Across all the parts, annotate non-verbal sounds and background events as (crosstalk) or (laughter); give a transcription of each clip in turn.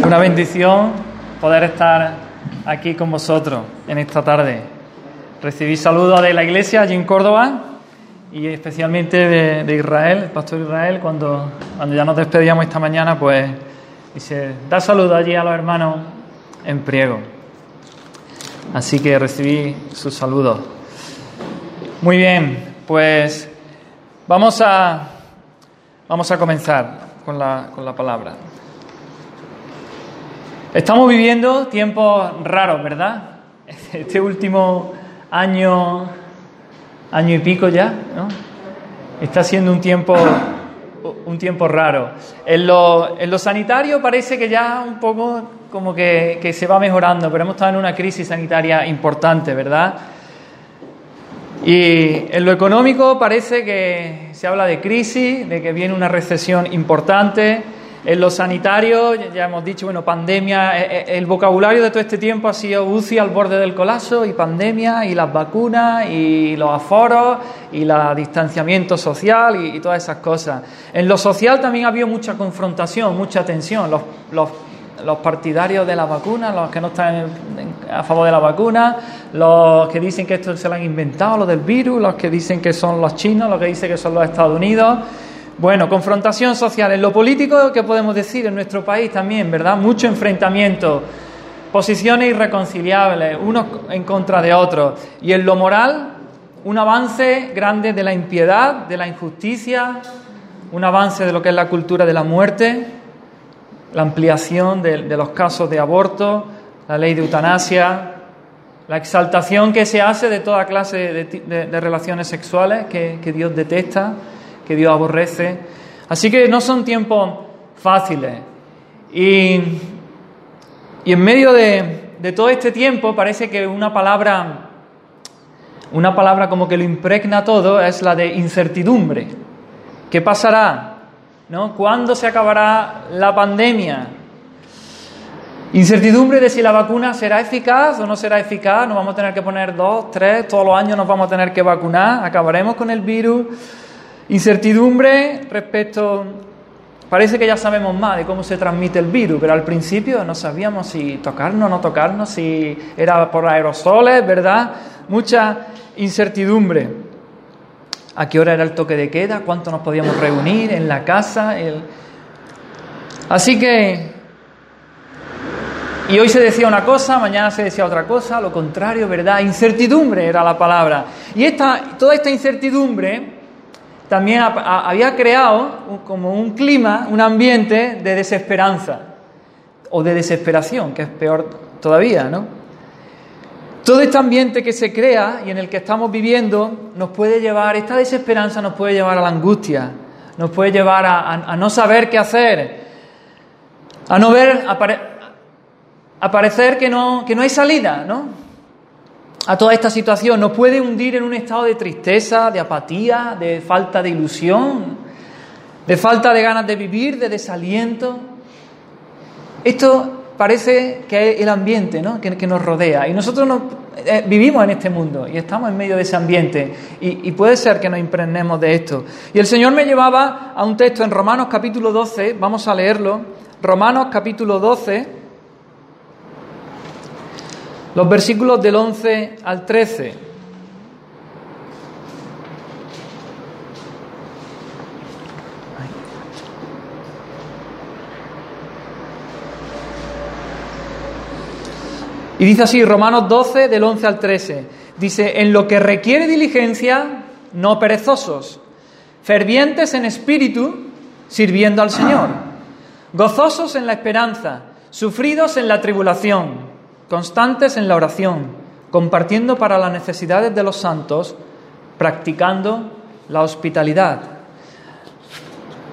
Una bendición poder estar aquí con vosotros en esta tarde. Recibí saludos de la iglesia allí en Córdoba y especialmente de, Israel, el pastor Israel, cuando, cuando ya nos despedíamos esta mañana, pues dice, da saludos allí a los hermanos en Priego. Así que recibí sus saludos. Muy bien, pues vamos a, vamos a comenzar con la, con la palabra. Estamos viviendo tiempos raros, ¿verdad? (laughs) Este último año, año y pico ya, ¿no? Está siendo un tiempo, un tiempo raro. En lo, en lo sanitario parece que ya un poco como que, que se va mejorando, pero hemos estado en una crisis sanitaria importante, ¿verdad? Y en lo económico parece que se habla de crisis, de que viene una recesión importante. En lo sanitario, ya hemos dicho, bueno, pandemia, eh, eh, el vocabulario de todo este tiempo ha sido UCI al borde del colapso y pandemia y las vacunas y los aforos y el distanciamiento social y, todas esas cosas. En lo social también ha habido mucha confrontación, mucha tensión. Los, los, los partidarios de la vacuna, los que no están a favor de la vacuna, los que dicen que esto se lo han inventado, lo del virus, los que dicen que son los chinos, los que dicen que son los Estados Unidos. Bueno, confrontación social. En lo político, ¿qué podemos decir? En nuestro país también, ¿verdad? Mucho enfrentamiento, posiciones irreconciliables, unos en contra de otros. Y en lo moral, un avance grande de la impiedad, de la injusticia, un avance de lo que es la cultura de la muerte, la ampliación de, los casos de aborto, la ley de eutanasia, la exaltación que se hace de toda clase de, relaciones sexuales que Dios detesta que Dios aborrece. Así que no son tiempos fáciles. Y, y en medio de, todo este tiempo parece que una palabra, una palabra como que lo impregna todo es la de incertidumbre. ¿Qué pasará? ¿No? ¿Cuándo se acabará la pandemia? Incertidumbre de si la vacuna será eficaz o no será eficaz. Nos vamos a tener que poner dos, tres, todos los años nos vamos a tener que vacunar. Acabaremos con el virus. Incertidumbre respecto, parece que ya sabemos más de cómo se transmite el virus, pero al principio no sabíamos si tocarnos o no tocarnos, si era por aerosoles, ¿verdad? Mucha incertidumbre. ¿A qué hora era el toque de queda? ¿Cuánto nos podíamos reunir en la casa? Así que... Y hoy se decía una cosa, mañana se decía otra cosa, lo contrario, ¿verdad? Incertidumbre era la palabra. Y esta, toda esta incertidumbre también había creado como un clima, un ambiente de desesperanza o de desesperación, que es peor todavía, ¿no? Todo este ambiente que se crea y en el que estamos viviendo nos puede llevar, esta desesperanza nos puede llevar a la angustia, nos puede llevar a, no saber qué hacer, a no ver, a, parecer que no, que no hay salida, ¿no? A toda esta situación, nos puede hundir en un estado de tristeza, de apatía, de falta de ilusión, de falta de ganas de vivir, de desaliento. Esto parece que es el ambiente ¿no? que, nos rodea y nosotros eh, vivimos en este mundo y estamos en medio de ese ambiente y, y puede ser que nos impregnemos de esto. Y el Señor me llevaba a un texto en Romanos capítulo 12, vamos a leerlo, Romanos capítulo 12 los versículos del 11 al 13. Y dice así, Romanos 12, del 11 al 13. Dice, en lo que requiere diligencia, no perezosos, fervientes en espíritu, sirviendo al Señor, gozosos en la esperanza, sufridos en la tribulación constantes en la oración, compartiendo para las necesidades de los santos, practicando la hospitalidad.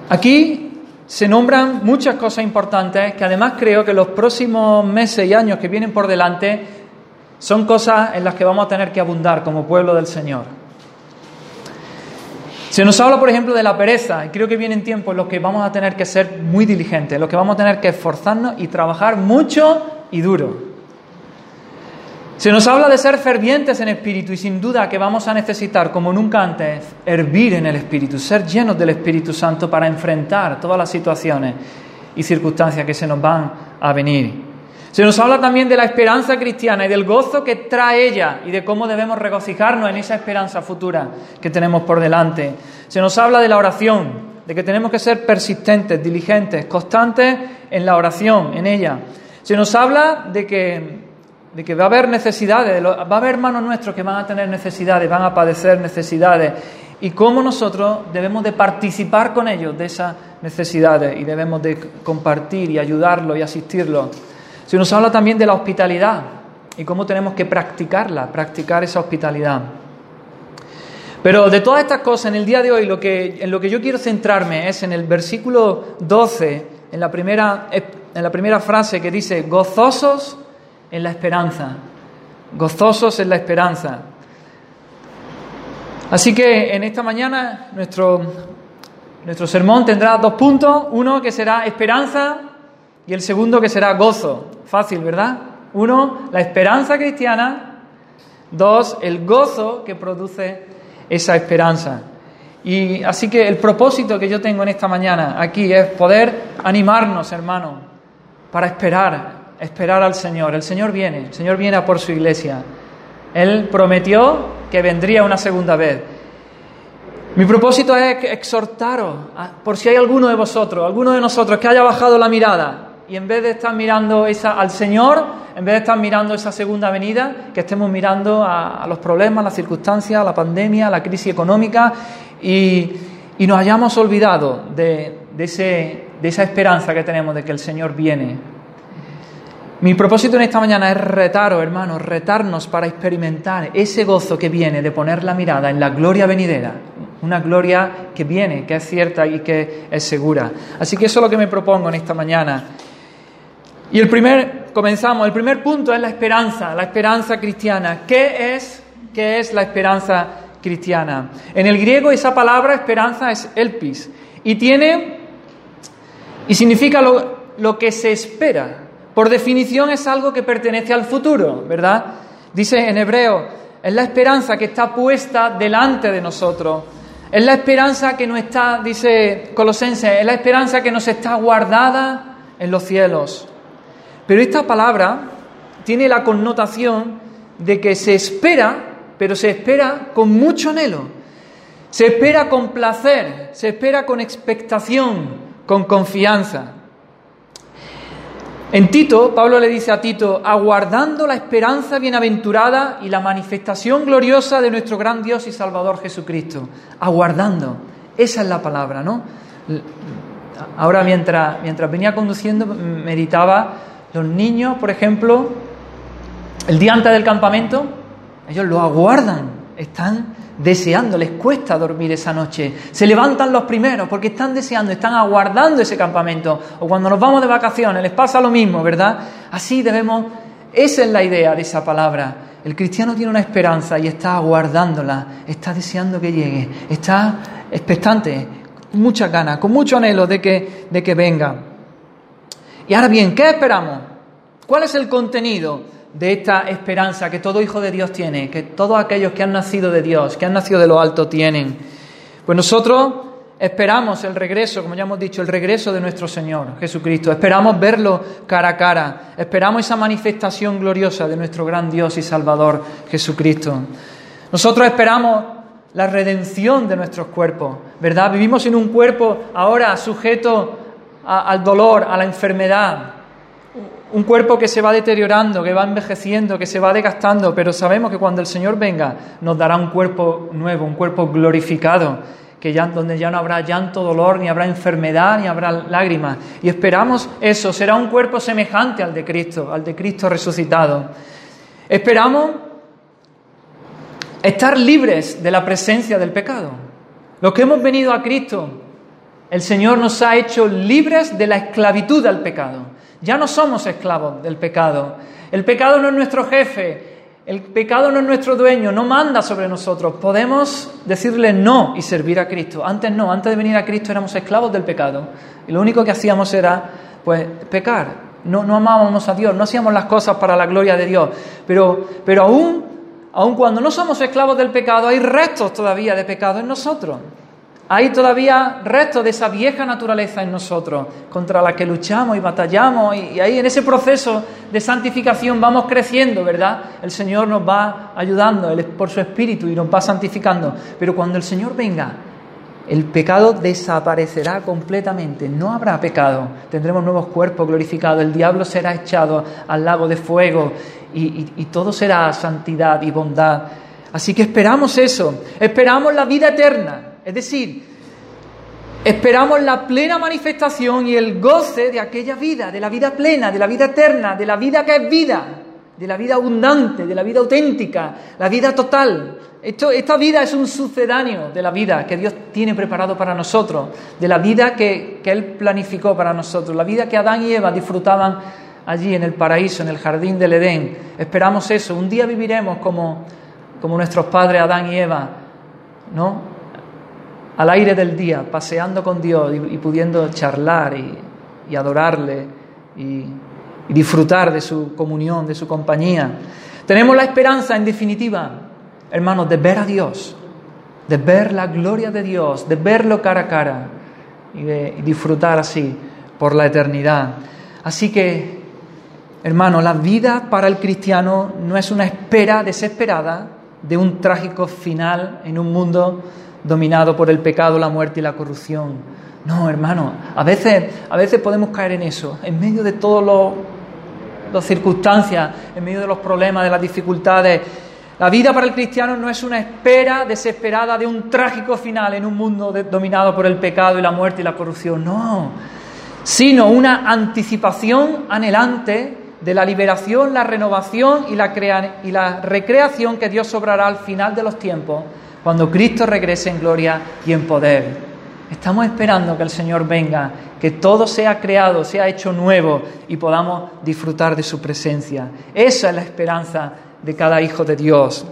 Aquí se nombran muchas cosas importantes que además creo que los próximos meses y años que vienen por delante son cosas en las que vamos a tener que abundar como pueblo del Señor. Se nos habla, por ejemplo, de la pereza, y creo que vienen tiempos en los que vamos a tener que ser muy diligentes, en los que vamos a tener que esforzarnos y trabajar mucho y duro. Se nos habla de ser fervientes en espíritu y sin duda que vamos a necesitar, como nunca antes, hervir en el espíritu, ser llenos del Espíritu Santo para enfrentar todas las situaciones y circunstancias que se nos van a venir. Se nos habla también de la esperanza cristiana y del gozo que trae ella y de cómo debemos regocijarnos en esa esperanza futura que tenemos por delante. Se nos habla de la oración, de que tenemos que ser persistentes, diligentes, constantes en la oración, en ella. Se nos habla de que, de que va a haber necesidades, va a haber hermanos nuestros que van a tener necesidades, van a padecer necesidades y cómo nosotros debemos de participar con ellos de esas necesidades y debemos de compartir y ayudarlos y asistirlos. Se nos habla también de la hospitalidad y cómo tenemos que practicarla, practicar esa hospitalidad. Pero de todas estas cosas, en el día de hoy, lo que, en lo que yo quiero centrarme es en el versículo 12, en la primera, en la primera frase que dice, gozosos en la esperanza, gozosos en la esperanza. Así que en esta mañana nuestro, nuestro sermón tendrá dos puntos, uno que será esperanza y el segundo que será gozo. Fácil, ¿verdad? Uno, la esperanza cristiana. Dos, el gozo que produce esa esperanza. Y así que el propósito que yo tengo en esta mañana aquí es poder animarnos, hermanos, para esperar, esperar al Señor. El Señor viene, el Señor viene a por su iglesia. Él prometió que vendría una segunda vez. Mi propósito es exhortaros, por si hay alguno de vosotros, alguno de nosotros que haya bajado la mirada y en vez de estar mirando esa, al Señor, en vez de estar mirando esa segunda venida, que estemos mirando a, los problemas, las circunstancias, la pandemia, la crisis económica y, nos hayamos olvidado de, ese, de esa esperanza que tenemos de que el Señor viene. Mi propósito en esta mañana es retaros, hermanos, retarnos para experimentar ese gozo que viene de poner la mirada en la gloria venidera, una gloria que viene, que es cierta y que es segura. Así que eso es lo que me propongo en esta mañana. Y el primer, comenzamos, el primer punto es la esperanza, la esperanza cristiana. ¿Qué es, qué es la esperanza cristiana? En el griego esa palabra esperanza es elpis y tiene, y significa lo, lo que se espera. Por definición es algo que pertenece al futuro, ¿verdad? Dice en hebreo, es la esperanza que está puesta delante de nosotros. Es la esperanza que no está, dice Colosenses, es la esperanza que nos está guardada en los cielos. Pero esta palabra tiene la connotación de que se espera, pero se espera con mucho anhelo. Se espera con placer, se espera con expectación, con confianza. En Tito, Pablo le dice a Tito, aguardando la esperanza bienaventurada y la manifestación gloriosa de nuestro gran Dios y Salvador Jesucristo. Aguardando. Esa es la palabra, ¿no? Ahora mientras, mientras venía conduciendo, meditaba los niños, por ejemplo, el día antes del campamento, ellos lo aguardan, están deseando, les cuesta dormir esa noche. Se levantan los primeros porque están deseando, están aguardando ese campamento. O cuando nos vamos de vacaciones, les pasa lo mismo, ¿verdad? Así debemos, esa es la idea de esa palabra. El cristiano tiene una esperanza y está aguardándola, está deseando que llegue, está expectante, con muchas ganas, con mucho anhelo de que, de que venga. Y ahora bien, ¿qué esperamos? ¿Cuál es el contenido de esta esperanza que todo hijo de Dios tiene, que todos aquellos que han nacido de Dios, que han nacido de lo alto tienen? Pues nosotros esperamos el regreso, como ya hemos dicho, el regreso de nuestro Señor Jesucristo. Esperamos verlo cara a cara. Esperamos esa manifestación gloriosa de nuestro gran Dios y Salvador Jesucristo. Nosotros esperamos la redención de nuestros cuerpos, ¿verdad? Vivimos en un cuerpo ahora sujeto al dolor, a la enfermedad. Un cuerpo que se va deteriorando, que va envejeciendo, que se va desgastando, pero sabemos que cuando el Señor venga nos dará un cuerpo nuevo, un cuerpo glorificado, que ya, donde ya no habrá llanto, dolor, ni habrá enfermedad, ni habrá lágrimas. Y esperamos eso, será un cuerpo semejante al de Cristo, al de Cristo resucitado. Esperamos estar libres de la presencia del pecado. Los que hemos venido a Cristo el Señor nos ha hecho libres de la esclavitud al pecado. Ya no somos esclavos del pecado. El pecado no es nuestro jefe, el pecado no es nuestro dueño, no manda sobre nosotros. Podemos decirle no y servir a Cristo. Antes no, antes de venir a Cristo éramos esclavos del pecado. Y lo único que hacíamos era, pues, pecar. No, amábamos a Dios, no hacíamos las cosas para la gloria de Dios. Pero, pero aún, aún cuando no somos esclavos del pecado, hay restos todavía de pecado en nosotros. Hay todavía restos de esa vieja naturaleza en nosotros, contra la que luchamos y batallamos, y, ahí en ese proceso de santificación vamos creciendo, ¿verdad? El Señor nos va ayudando él, por su Espíritu y nos va santificando. Pero cuando el Señor venga, el pecado desaparecerá completamente, no habrá pecado, tendremos nuevos cuerpos glorificados, el diablo será echado al lago de fuego y todo será santidad y bondad. Así que esperamos eso, esperamos la vida eterna. Es decir, esperamos la plena manifestación y el goce de aquella vida, de la vida plena, de la vida eterna, de la vida que es vida, de la vida abundante, de la vida auténtica, la vida total. esta vida es un sucedáneo de la vida que Dios tiene preparado para nosotros, de la vida que, que Él planificó para nosotros, la vida que Adán y Eva disfrutaban allí en el paraíso, en el jardín del Edén. Esperamos eso. Un día viviremos como, como nuestros padres Adán y Eva, ¿no? Al aire del día, paseando con Dios y, pudiendo charlar y, adorarle y, disfrutar de su comunión, de su compañía. Tenemos la esperanza, en definitiva, hermanos, de ver a Dios, de ver la gloria de Dios, de verlo cara a cara y de disfrutar así por la eternidad. Así que, hermano, la vida para el cristiano no es una espera desesperada de un trágico final en un mundo dominado por el pecado, la muerte y la corrupción. No, hermano, a veces, a veces podemos caer en eso, en medio de todas las circunstancias, en medio de los problemas, de las dificultades. La vida para el cristiano no es una espera desesperada de un trágico final en un mundo dominado por el pecado y la muerte y la corrupción, no, sino una anticipación anhelante de la liberación, la renovación y la, y la recreación que Dios obrará al final de los tiempos cuando Cristo regrese en gloria y en poder. Estamos esperando que el Señor venga, que todo sea creado, sea hecho nuevo y podamos disfrutar de su presencia. Esa es la esperanza de cada hijo de Dios.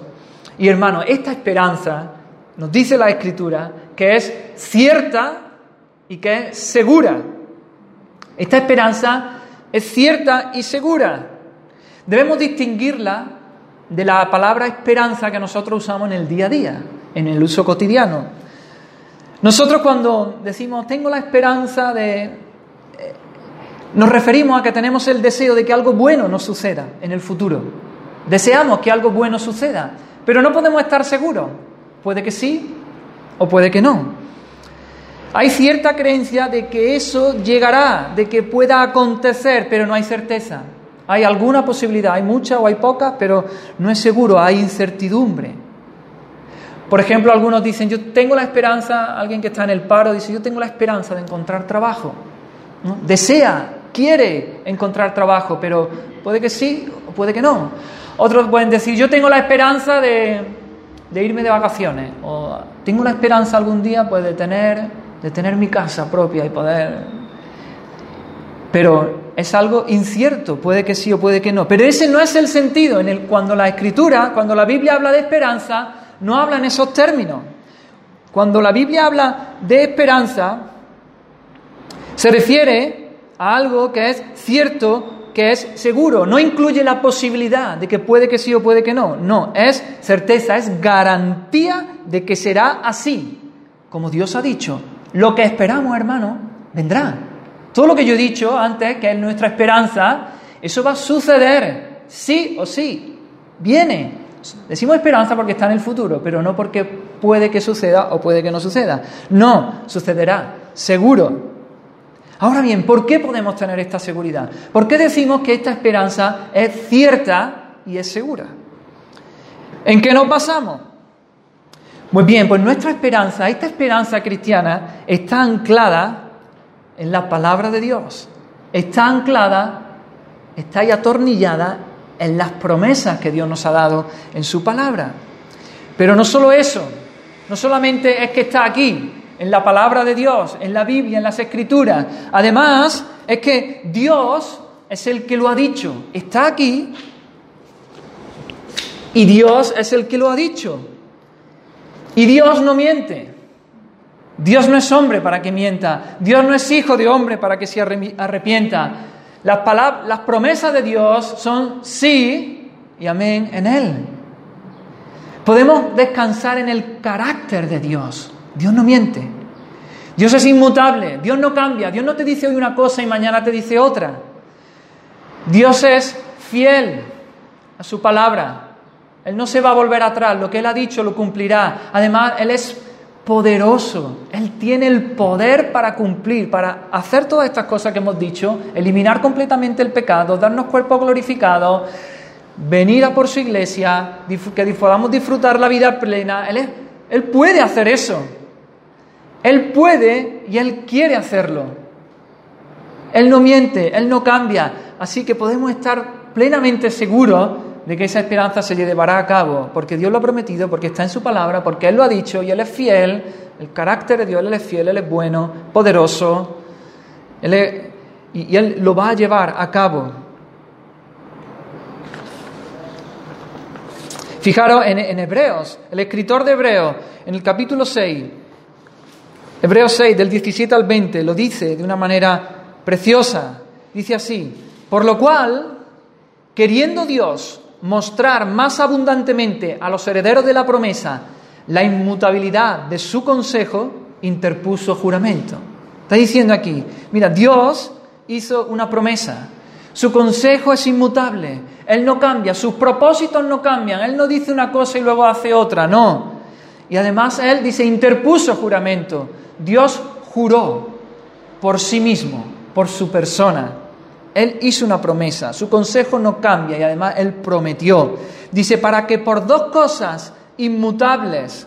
Y hermano, esta esperanza nos dice la Escritura que es cierta y que es segura. Esta esperanza es cierta y segura. Debemos distinguirla de la palabra esperanza que nosotros usamos en el día a día en el uso cotidiano. Nosotros cuando decimos tengo la esperanza de... Eh, nos referimos a que tenemos el deseo de que algo bueno nos suceda en el futuro. Deseamos que algo bueno suceda, pero no podemos estar seguros. Puede que sí o puede que no. Hay cierta creencia de que eso llegará, de que pueda acontecer, pero no hay certeza. Hay alguna posibilidad, hay mucha o hay poca, pero no es seguro, hay incertidumbre. Por ejemplo, algunos dicen, yo tengo la esperanza, alguien que está en el paro dice, yo tengo la esperanza de encontrar trabajo. Desea, quiere encontrar trabajo, pero puede que sí o puede que no. Otros pueden decir, yo tengo la esperanza de, irme de vacaciones, o tengo la esperanza algún día pues, de, tener, de tener mi casa propia y poder... Pero es algo incierto, puede que sí o puede que no. Pero ese no es el sentido en el cuando la escritura, cuando la Biblia habla de esperanza, no habla en esos términos. Cuando la Biblia habla de esperanza, se refiere a algo que es cierto, que es seguro. No incluye la posibilidad de que puede que sí o puede que no. No, es certeza, es garantía de que será así, como Dios ha dicho. Lo que esperamos, hermano, vendrá. Todo lo que yo he dicho antes, que es nuestra esperanza, eso va a suceder, sí o sí. Viene, Decimos esperanza porque está en el futuro, pero no porque puede que suceda o puede que no suceda. No, sucederá, seguro. Ahora bien, ¿por qué podemos tener esta seguridad? ¿Por qué decimos que esta esperanza es cierta y es segura? ¿En qué nos basamos? Muy bien, pues nuestra esperanza, esta esperanza cristiana, está anclada en la palabra de Dios. Está anclada, está ahí atornillada en las promesas que Dios nos ha dado en su palabra. Pero no solo eso, no solamente es que está aquí, en la palabra de Dios, en la Biblia, en las Escrituras. Además, es que Dios es el que lo ha dicho. Está aquí y Dios es el que lo ha dicho. Y Dios no miente. Dios no es hombre para que mienta. Dios no es hijo de hombre para que se arrepienta. Las, las promesas de Dios son sí y amén en Él. Podemos descansar en el carácter de Dios. Dios no miente. Dios es inmutable, Dios no cambia, Dios no te dice hoy una cosa y mañana te dice otra. Dios es fiel a su palabra. Él no se va a volver atrás, lo que Él ha dicho lo cumplirá. Además, Él es poderoso, Él tiene el poder para cumplir, para hacer todas estas cosas que hemos dicho, eliminar completamente el pecado, darnos cuerpo glorificado, venir a por su iglesia, que podamos disfrutar la vida plena. Él, él puede hacer eso. Él puede y Él quiere hacerlo. Él no miente, Él no cambia. Así que podemos estar plenamente seguros de que esa esperanza se llevará a cabo, porque Dios lo ha prometido, porque está en su palabra, porque Él lo ha dicho y Él es fiel, el carácter de Dios, Él es fiel, Él es bueno, poderoso, y, Él lo va a llevar a cabo. Fijaros en, en Hebreos, el escritor de Hebreos, en el capítulo 6, Hebreos 6, del 17 al 20, lo dice de una manera preciosa. Dice así, por lo cual, queriendo Dios mostrar más abundantemente a los herederos de la promesa la inmutabilidad de su consejo, interpuso juramento. Está diciendo aquí, mira, Dios hizo una promesa, su consejo es inmutable, Él no cambia, sus propósitos no cambian, Él no dice una cosa y luego hace otra, no. Y además Él dice, interpuso juramento, Dios juró por sí mismo, por su persona. Él hizo una promesa, su consejo no cambia y además Él prometió. Dice, para que por dos cosas inmutables,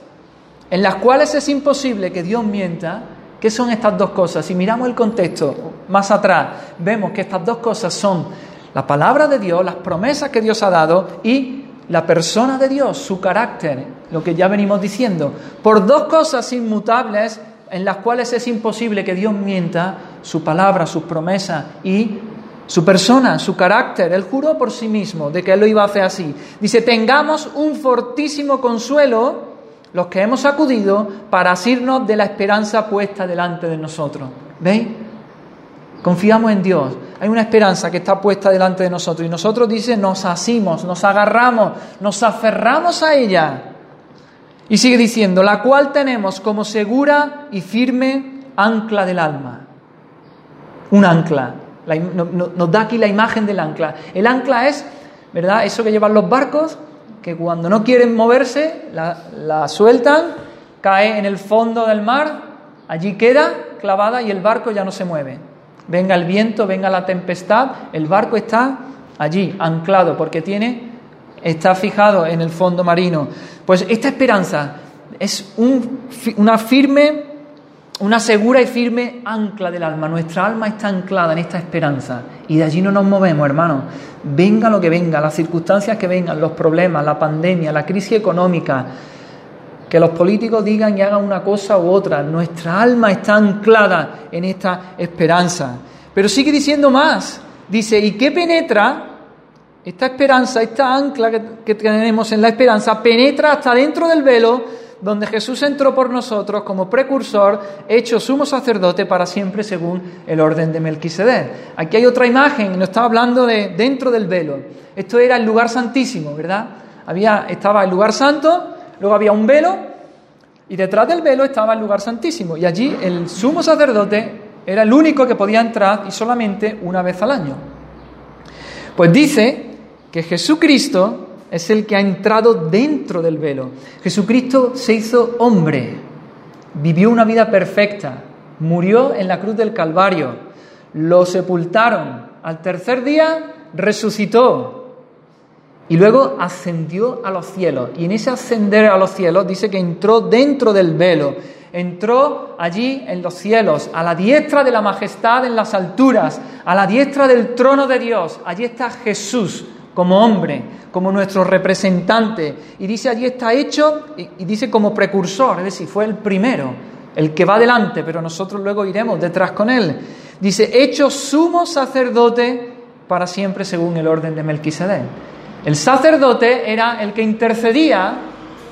en las cuales es imposible que Dios mienta, ¿qué son estas dos cosas? Si miramos el contexto más atrás, vemos que estas dos cosas son la palabra de Dios, las promesas que Dios ha dado y la persona de Dios, su carácter, lo que ya venimos diciendo. Por dos cosas inmutables en las cuales es imposible que Dios mienta, su palabra, sus promesas y su persona, su carácter. Él juró por sí mismo de que Él lo iba a hacer así. Dice, tengamos un fortísimo consuelo los que hemos acudido para asirnos de la esperanza puesta delante de nosotros. ¿Veis? Confiamos en Dios. Hay una esperanza que está puesta delante de nosotros y nosotros, dice, nos asimos, nos agarramos, nos aferramos a ella. Y sigue diciendo, la cual tenemos como segura y firme ancla del alma. Un ancla nos da aquí la imagen del ancla. El ancla es, ¿verdad? Eso que llevan los barcos, que cuando no quieren moverse, la, sueltan, cae en el fondo del mar, allí queda clavada y el barco ya no se mueve. Venga el viento, venga la tempestad, el barco está allí, anclado, porque tiene, está fijado en el fondo marino. Pues esta esperanza es una firme una segura y firme ancla del alma. Nuestra alma está anclada en esta esperanza y de allí no nos movemos, hermanos. Venga lo que venga, las circunstancias que vengan, los problemas, la pandemia, la crisis económica, que los políticos digan y hagan una cosa u otra. Nuestra alma está anclada en esta esperanza. Pero sigue diciendo más. Dice, ¿y qué penetra? Esta esperanza, esta ancla que, que tenemos en la esperanza, penetra hasta dentro del velo donde Jesús entró por nosotros como precursor, hecho sumo sacerdote para siempre según el orden de Melquisedec. Aquí hay otra imagen, nos está hablando de dentro del velo. Esto era el lugar santísimo, ¿verdad? Había, estaba el lugar santo, luego había un velo y detrás del velo estaba el lugar santísimo. Y allí el sumo sacerdote era el único que podía entrar y solamente una vez al año. Pues dice que Jesucristo es el que ha entrado dentro del velo. Jesucristo se hizo hombre, vivió una vida perfecta, murió en la cruz del Calvario, lo sepultaron, al tercer día resucitó y luego ascendió a los cielos. Y en ese ascender a los cielos dice que entró dentro del velo, entró allí en los cielos, a la diestra de la majestad en las alturas, a la diestra del trono de Dios. Allí está Jesús como hombre, como nuestro representante. Y dice allí está hecho, y, dice como precursor, es decir, fue el primero, el que va adelante, pero nosotros luego iremos detrás con él. Dice, hecho sumo sacerdote para siempre según el orden de Melquisedec. El sacerdote era el que intercedía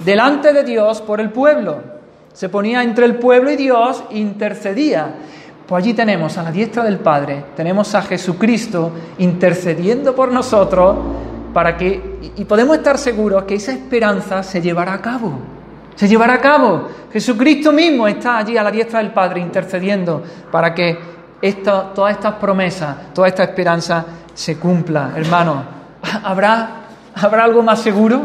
delante de Dios por el pueblo. Se ponía entre el pueblo y Dios, intercedía. Pues allí tenemos a la diestra del Padre, tenemos a Jesucristo intercediendo por nosotros para que, y podemos estar seguros que esa esperanza se llevará a cabo, Se llevará a cabo. Jesucristo mismo está allí a la diestra del Padre intercediendo para que todas estas promesas, toda esta esperanza se cumpla. Hermano, ¿habrá, ¿habrá algo más seguro?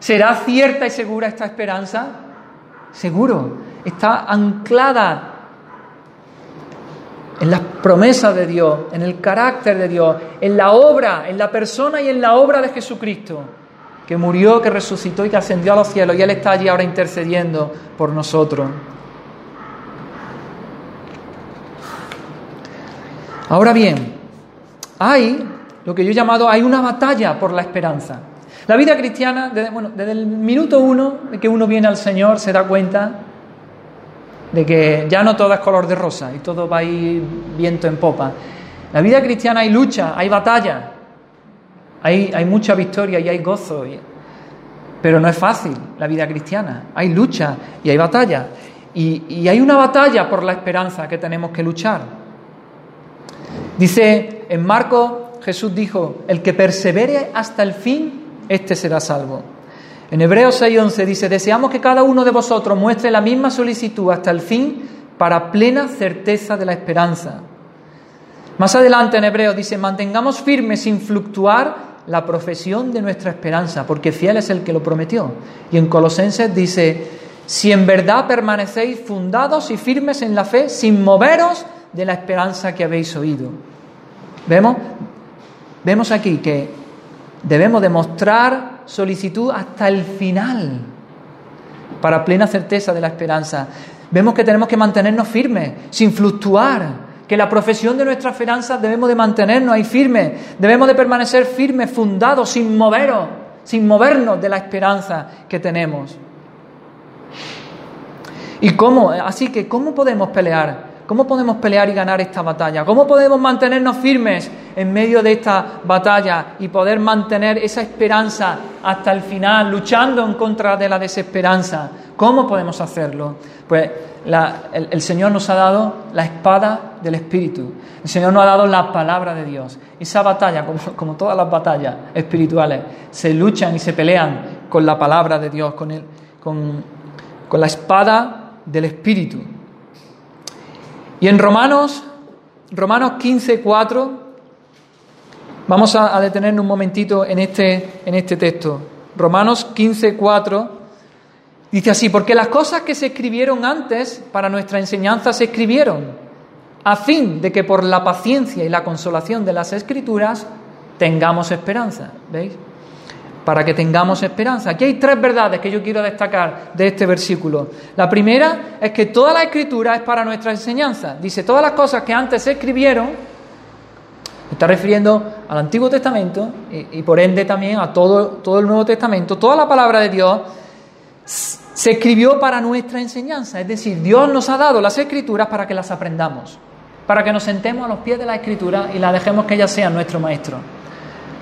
¿Será cierta y segura esta esperanza? Seguro. Está anclada en las promesas de Dios, en el carácter de Dios, en la obra, en la persona y en la obra de Jesucristo, que murió, que resucitó y que ascendió a los cielos, y Él está allí ahora intercediendo por nosotros. Ahora bien, hay lo que yo he llamado, hay una batalla por la esperanza. La vida cristiana, bueno, desde el minuto uno de que uno viene al Señor, se da cuenta de que ya no todo es color de rosa y todo va a ir viento en popa. La vida cristiana hay lucha, hay batalla, hay, mucha victoria y hay gozo, pero no es fácil la vida cristiana. Hay lucha y hay batalla. Y, y hay una batalla por la esperanza que tenemos que luchar. Dice en Marcos, Jesús dijo, el que persevere hasta el fin, éste será salvo. En Hebreos 6:11 dice, deseamos que cada uno de vosotros muestre la misma solicitud hasta el fin para plena certeza de la esperanza. Más adelante en Hebreos dice, mantengamos firme sin fluctuar la profesión de nuestra esperanza, porque fiel es el que lo prometió. Y en Colosenses dice, si en verdad permanecéis fundados y firmes en la fe, sin moveros de la esperanza que habéis oído. ¿Vemos? Vemos aquí que debemos demostrar solicitud hasta el final para plena certeza de la esperanza. Vemos que tenemos que mantenernos firmes, sin fluctuar, que la profesión de nuestra esperanza debemos de mantenernos ahí firmes, debemos de permanecer firmes, fundados, sin moveros, sin movernos de la esperanza que tenemos. ¿Y cómo? Así que, ¿cómo podemos pelear? ¿Cómo podemos pelear y ganar esta batalla? ¿Cómo podemos mantenernos firmes en medio de esta batalla y poder mantener esa esperanza hasta el final, luchando en contra de la desesperanza? ¿Cómo podemos hacerlo? Pues el, Señor nos ha dado la espada del Espíritu. El Señor nos ha dado la palabra de Dios. Esa batalla, como, todas las batallas espirituales, se luchan y se pelean con la palabra de Dios, con, con, con la espada del Espíritu. Y en Romanos, Romanos 15, 4, vamos a, detenernos un momentito en este, en este texto. Romanos 15, 4, dice así, porque las cosas que se escribieron antes para nuestra enseñanza se escribieron, a fin de que por la paciencia y la consolación de las escrituras tengamos esperanza. ¿Veis? Para que tengamos esperanza. Aquí hay tres verdades que yo quiero destacar de este versículo. La primera es que toda la escritura es para nuestra enseñanza. Dice, todas las cosas que antes se escribieron, está refiriendo al Antiguo Testamento y, por ende también a todo, todo el Nuevo Testamento, toda la palabra de Dios se escribió para nuestra enseñanza. Es decir, Dios nos ha dado las escrituras para que las aprendamos, para que nos sentemos a los pies de la escritura y la dejemos que ella sea nuestro maestro.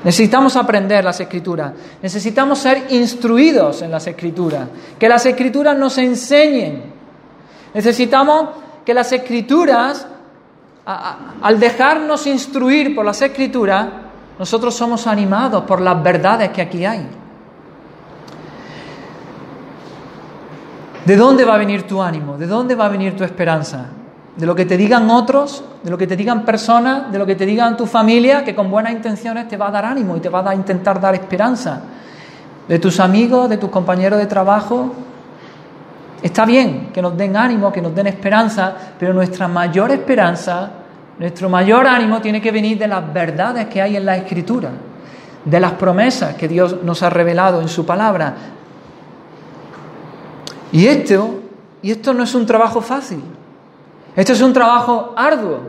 Necesitamos aprender las escrituras, necesitamos ser instruidos en las escrituras, que las escrituras nos enseñen. Necesitamos que las escrituras, al dejarnos instruir por las escrituras, nosotros somos animados por las verdades que aquí hay. ¿De dónde va a venir tu ánimo? ¿De dónde va a venir tu esperanza? De lo que te digan otros, de lo que te digan personas, de lo que te digan tu familia, que con buenas intenciones te va a dar ánimo y te va a intentar dar esperanza. De tus amigos, de tus compañeros de trabajo. Está bien que nos den ánimo, que nos den esperanza, pero nuestra mayor esperanza, nuestro mayor ánimo tiene que venir de las verdades que hay en la Escritura, de las promesas que Dios nos ha revelado en su palabra. Y esto, y esto no es un trabajo fácil. Esto es un trabajo arduo.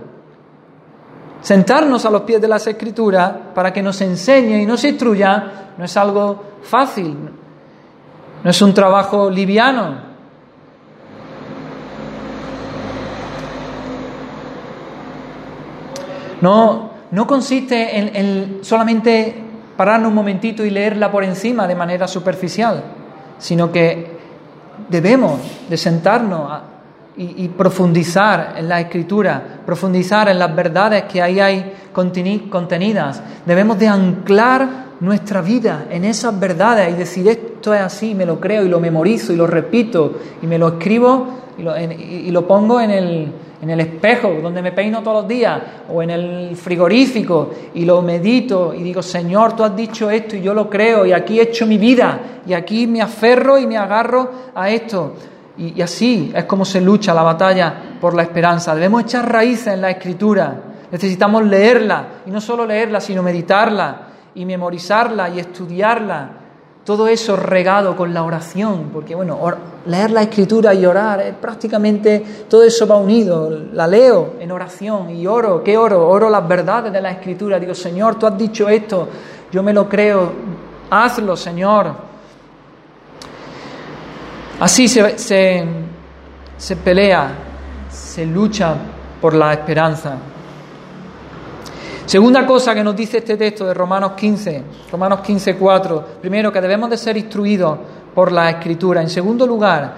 Sentarnos a los pies de las escrituras para que nos enseñe y nos instruya no es algo fácil, no es un trabajo liviano. No, no consiste en, en solamente pararnos un momentito y leerla por encima de manera superficial, sino que debemos de sentarnos a, y, profundizar en la escritura, profundizar en las verdades que ahí hay contenidas. Debemos de anclar nuestra vida en esas verdades y decir esto es así, me lo creo y lo memorizo y lo repito y me lo escribo y lo, pongo en el, en el espejo donde me peino todos los días o en el frigorífico y lo medito y digo, Señor, tú has dicho esto y yo lo creo y aquí he hecho mi vida y aquí me aferro y me agarro a esto. Y, así es como se lucha la batalla por la esperanza. Debemos echar raíces en la escritura. Necesitamos leerla y no solo leerla, sino meditarla y memorizarla y estudiarla. Todo eso regado con la oración, porque bueno, leer la escritura y orar, es prácticamente todo eso va unido. La leo en oración y oro. ¿Qué oro? Oro las verdades de la escritura. Digo, Señor, tú has dicho esto, yo me lo creo, hazlo, Señor. Así se, se, pelea, se lucha por la esperanza. Segunda cosa que nos dice este texto de Romanos 15, Romanos 15, 4. Primero, que debemos de ser instruidos por la Escritura. En segundo lugar,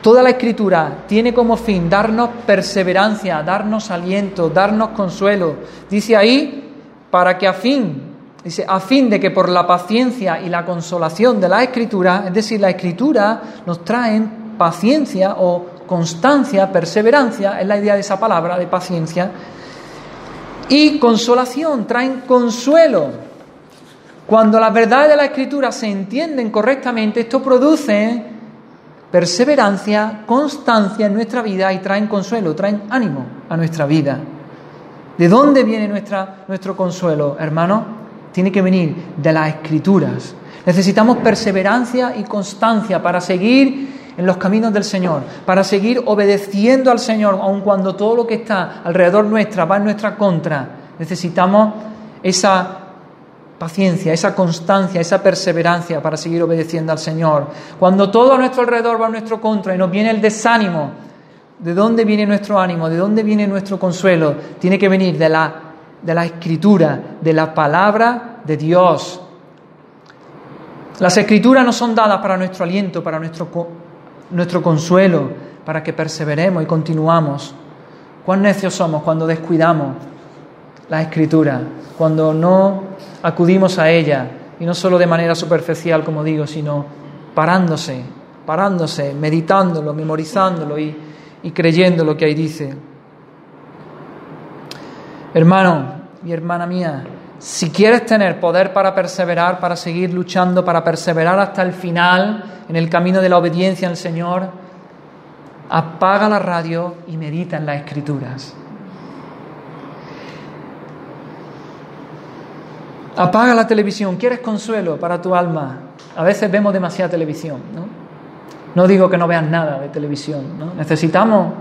toda la Escritura tiene como fin darnos perseverancia, darnos aliento, darnos consuelo. Dice ahí, para que a fin Dice, a fin de que por la paciencia y la consolación de la escritura, es decir, la escritura nos traen paciencia o constancia, perseverancia, es la idea de esa palabra, de paciencia, y consolación, traen consuelo. Cuando las verdades de la escritura se entienden correctamente, esto produce perseverancia, constancia en nuestra vida y traen consuelo, traen ánimo a nuestra vida. ¿De dónde viene nuestra, nuestro consuelo, hermano? Tiene que venir de las escrituras. Necesitamos perseverancia y constancia para seguir en los caminos del Señor, para seguir obedeciendo al Señor, aun cuando todo lo que está alrededor nuestra va en nuestra contra. Necesitamos esa paciencia, esa constancia, esa perseverancia para seguir obedeciendo al Señor. Cuando todo a nuestro alrededor va en nuestro contra y nos viene el desánimo, ¿de dónde viene nuestro ánimo? ¿De dónde viene nuestro consuelo? Tiene que venir de la de la escritura, de la palabra de Dios. Las escrituras no son dadas para nuestro aliento, para nuestro, nuestro consuelo, para que perseveremos y continuamos. Cuán necios somos cuando descuidamos la escritura, cuando no acudimos a ella, y no solo de manera superficial, como digo, sino parándose, parándose, meditándolo, memorizándolo y creyendo lo que ahí dice. Hermano y hermana mía, si quieres tener poder para perseverar, para seguir luchando, para perseverar hasta el final en el camino de la obediencia al Señor, apaga la radio y medita en las escrituras. Apaga la televisión. ¿Quieres consuelo para tu alma? A veces vemos demasiada televisión, ¿no? No digo que no veas nada de televisión. Necesitamos,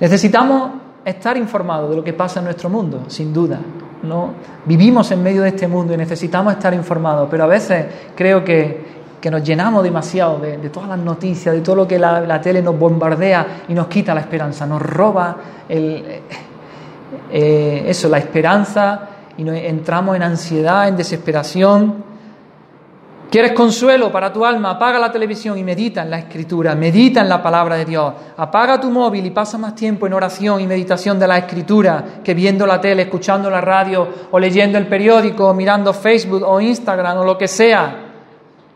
necesitamos estar informado de lo que pasa en nuestro mundo, sin duda. ¿no? Vivimos en medio de este mundo y necesitamos estar informados, pero a veces creo que, nos llenamos demasiado de, todas las noticias, de todo lo que la, tele nos bombardea y nos quita la esperanza, nos roba el, eh, eso, la esperanza y nos entramos en ansiedad, en desesperación. ¿Quieres consuelo para tu alma? Apaga la televisión y medita en la escritura, medita en la palabra de Dios. Apaga tu móvil y pasa más tiempo en oración y meditación de la escritura que viendo la tele, escuchando la radio o leyendo el periódico o mirando Facebook o Instagram o lo que sea.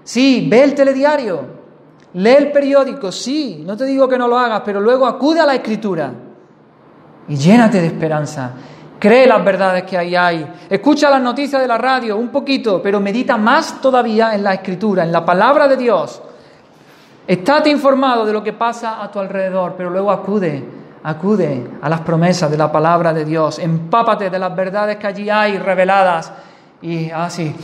Sí, ve el telediario, lee el periódico, sí, no te digo que no lo hagas, pero luego acude a la escritura y llénate de esperanza Cree las verdades que ahí hay. Escucha las noticias de la radio un poquito, pero medita más todavía en la escritura, en la palabra de Dios. Estate informado de lo que pasa a tu alrededor, pero luego acude, acude a las promesas de la palabra de Dios. Empápate de las verdades que allí hay reveladas y así.